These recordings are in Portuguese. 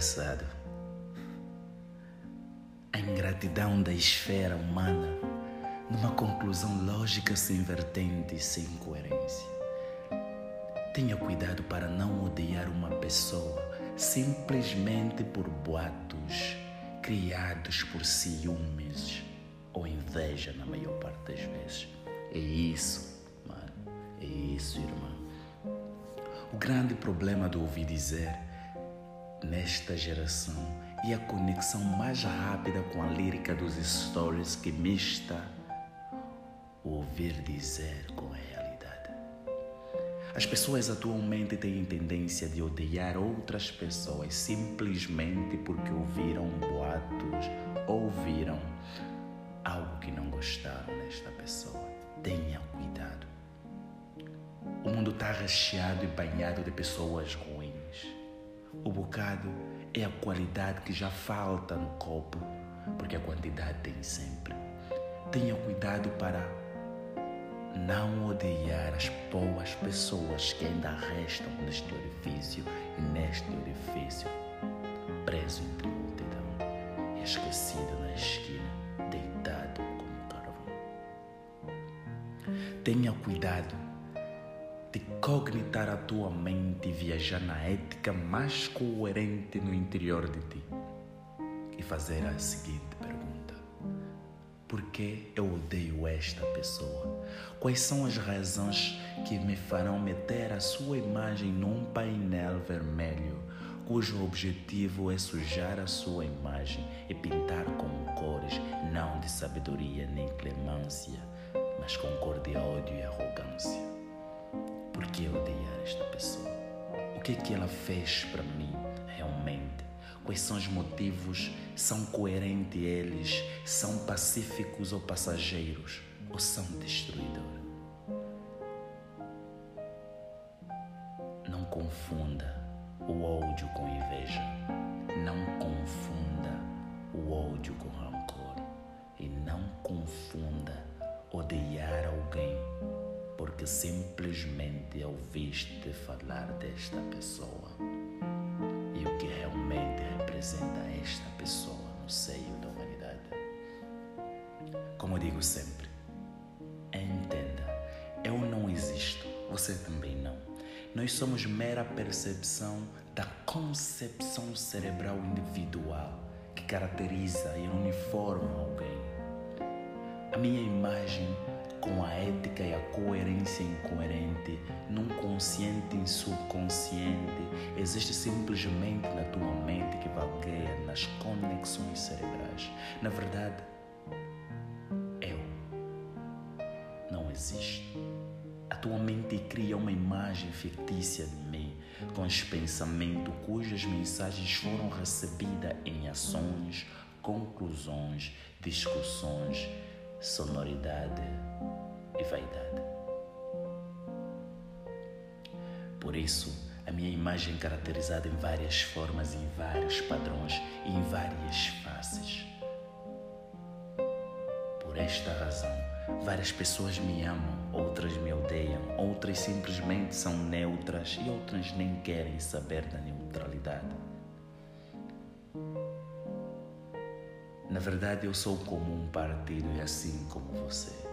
engraçado. A ingratidão da esfera humana numa conclusão lógica sem vertente e sem coerência. Tenha cuidado para não odiar uma pessoa simplesmente por boatos criados por ciúmes ou inveja na maior parte das vezes. É isso, mano. É isso, irmão. O grande problema do ouvir dizer nesta geração e a conexão mais rápida com a lírica dos stories que mista o ouvir dizer com a realidade. As pessoas atualmente têm tendência de odiar outras pessoas simplesmente porque ouviram boatos, ouviram algo que não gostaram nesta pessoa. Tenha cuidado. O mundo está recheado e banhado de pessoas ruins. O bocado é a qualidade que já falta no copo, porque a quantidade tem sempre. Tenha cuidado para não odiar as boas pessoas que ainda restam neste orifício e neste orifício, preso entre multidão e esquecido na esquina, deitado como carvão. Tenha cuidado de cognitar a tua mente e viajar na ética mais coerente no interior de ti e fazer a seguinte pergunta: Por que eu odeio esta pessoa? Quais são as razões que me farão meter a sua imagem num painel vermelho, cujo objetivo é sujar a sua imagem e pintar com cores não de sabedoria nem clemência, mas com cor de ódio e arrogância? Por que odiar esta pessoa? O que é que ela fez para mim realmente? Quais são os motivos? São coerentes eles? São pacíficos ou passageiros? Ou são destruidores? Não confunda o ódio com inveja. Não confunda o ódio com rancor. E não confunda odiar alguém porque simplesmente ouviste falar desta pessoa e o que realmente representa esta pessoa no seio da humanidade. Como digo sempre, entenda, eu não existo, você também não. Nós somos mera percepção da concepção cerebral individual que caracteriza e uniforma alguém. A minha imagem com a ética e a coerência incoerente, num consciente e subconsciente, existe simplesmente na tua mente que vagueia nas conexões cerebrais. Na verdade, eu não existo. A tua mente cria uma imagem fictícia de mim, com os pensamentos cujas mensagens foram recebidas em ações, conclusões, discussões, sonoridade e vaidade. Por isso, a minha imagem é caracterizada em várias formas, em vários padrões e em várias faces. Por esta razão, várias pessoas me amam, outras me odeiam, outras simplesmente são neutras e outras nem querem saber da neutralidade. Na verdade, eu sou como um partido e assim como você.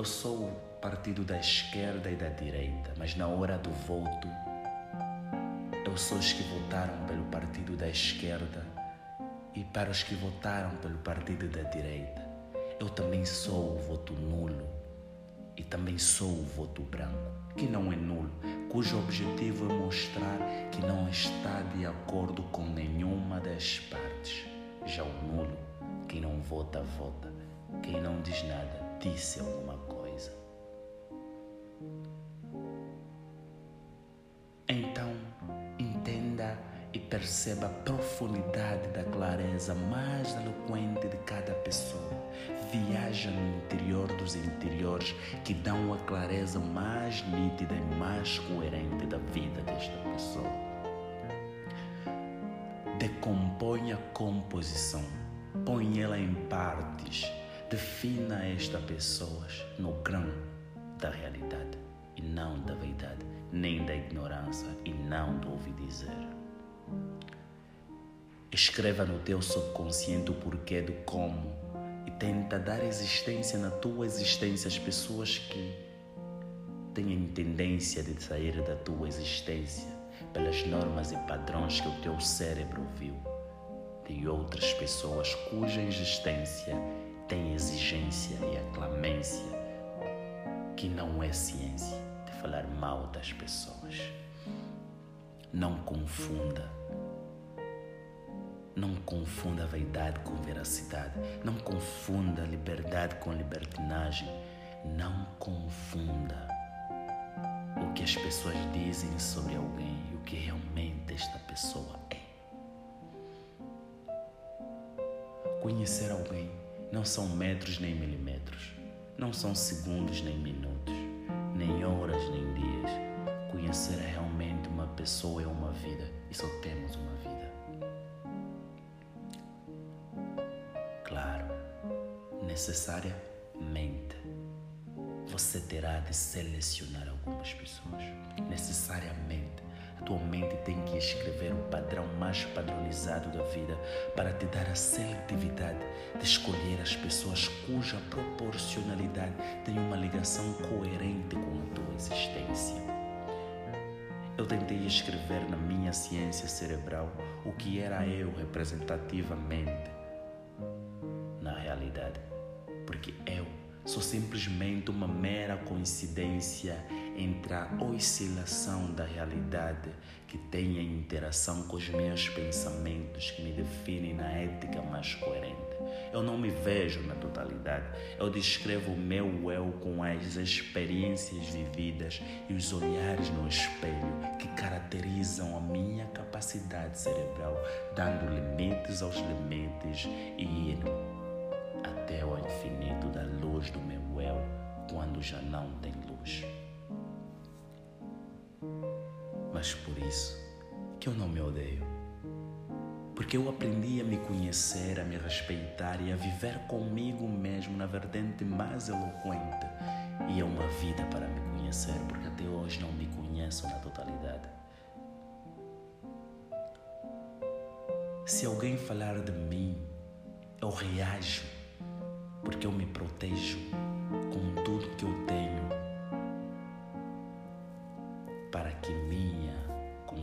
Eu sou o partido da esquerda e da direita, mas na hora do voto, eu sou os que votaram pelo partido da esquerda e para os que votaram pelo partido da direita. Eu também sou o voto nulo e também sou o voto branco, que não é nulo, cujo objetivo é mostrar que não está de acordo com nenhuma das partes. Já o nulo, quem não vota, vota. Quem não diz nada, disse alguma coisa. Então, entenda e perceba a profundidade da clareza mais eloquente de cada pessoa. Viaja no interior dos interiores que dão a clareza mais nítida e mais coerente da vida desta pessoa. Decompõe a composição, põe ela em partes, defina esta pessoa no grão da realidade e não da vaidade, nem da ignorância e não do ouvir dizer. Escreva no teu subconsciente o porquê do como e tenta dar existência na tua existência às pessoas que têm tendência de sair da tua existência pelas normas e padrões que o teu cérebro viu. Tem outras pessoas cuja existência tem exigência e aclamência, que não é ciência de falar mal das pessoas. Não confunda não confunda a vaidade com veracidade. Não confunda a liberdade com libertinagem. Não confunda o que as pessoas dizem sobre alguém e o que realmente esta pessoa é. Conhecer alguém não são metros nem milímetros, não são segundos nem minutos, nem horas nem dias. Conhecer realmente uma pessoa é uma vida e só temos uma vida. necessariamente você terá de selecionar algumas pessoas. Necessariamente. Tua mente tem que escrever o padrão mais padronizado da vida para te dar a seletividade de escolher as pessoas cuja proporcionalidade tem uma ligação coerente com a tua existência. Eu tentei escrever na minha ciência cerebral o que era eu representativamente na realidade porque eu sou simplesmente uma mera coincidência entre a oscilação da realidade que tem a interação com os meus pensamentos que me definem na ética mais coerente. Eu não me vejo na totalidade. Eu descrevo o meu eu com as experiências vividas e os olhares no espelho que caracterizam a minha capacidade cerebral, dando limites aos limites e indo até ao infinito da luz do meu eu quando já não tem luz. Mas por isso que eu não me odeio. Porque eu aprendi a me conhecer, a me respeitar e a viver comigo mesmo na vertente mais eloquente. E é uma vida para me conhecer, porque até hoje não me conheço na totalidade. Se alguém falar de mim, eu reajo porque eu me protejo com tudo que eu tenho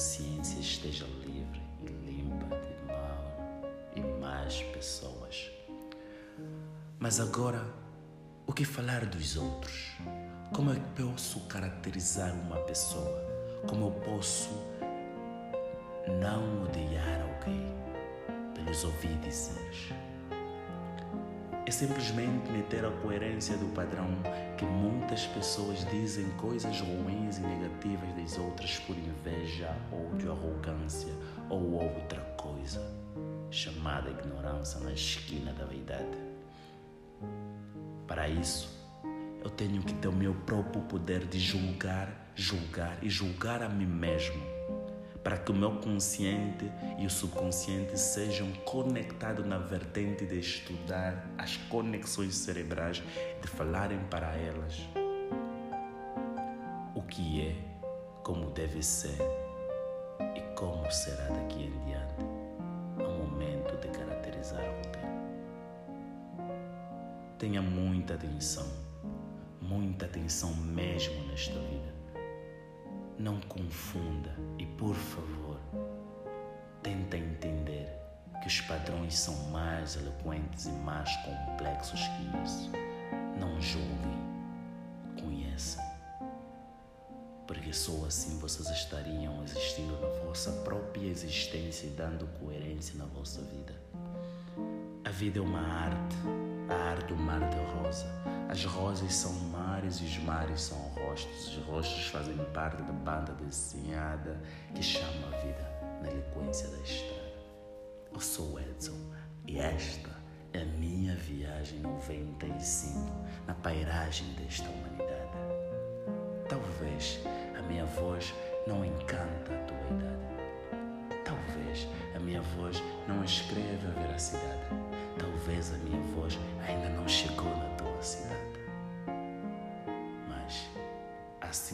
consciência esteja livre e limpa de mal e más pessoas. Mas agora, o que falar dos outros? Como eu posso caracterizar uma pessoa? Como eu posso não odiar alguém pelos ouvir dizer? É simplesmente meter a coerência do padrão que muitas pessoas dizem coisas ruins e negativas das outras por inveja, ódio, arrogância ou outra coisa, chamada ignorância na esquina da verdade. Para isso, eu tenho que ter o meu próprio poder de julgar, julgar e julgar a mim mesmo para que o meu consciente e o subconsciente sejam conectados na vertente de estudar as conexões cerebrais, de falarem para elas o que é, como deve ser e como será daqui em diante, ao momento de caracterizar alguém. Tenha muita atenção, muita atenção mesmo nesta vida não confunda e, por favor, tenta entender que os padrões são mais eloquentes e mais complexos que isso. Não julguem, conheçam. Porque só assim vocês estariam existindo na vossa própria existência e dando coerência na vossa vida. A vida é uma arte, a arte do mar de rosa. As rosas são mares e os mares são rostos. Os rostos fazem parte da banda desenhada que chama a vida na eloquência da estrada. Eu sou Edson e esta é a minha viagem 95 na pairagem desta humanidade. Talvez a minha voz não encanta a tua idade. Talvez a minha voz não escreva a veracidade. Talvez a minha voz ainda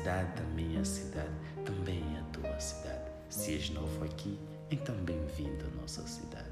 A cidade da minha cidade também é a tua cidade. Se és novo aqui, Então, bem-vindo à nossa cidade.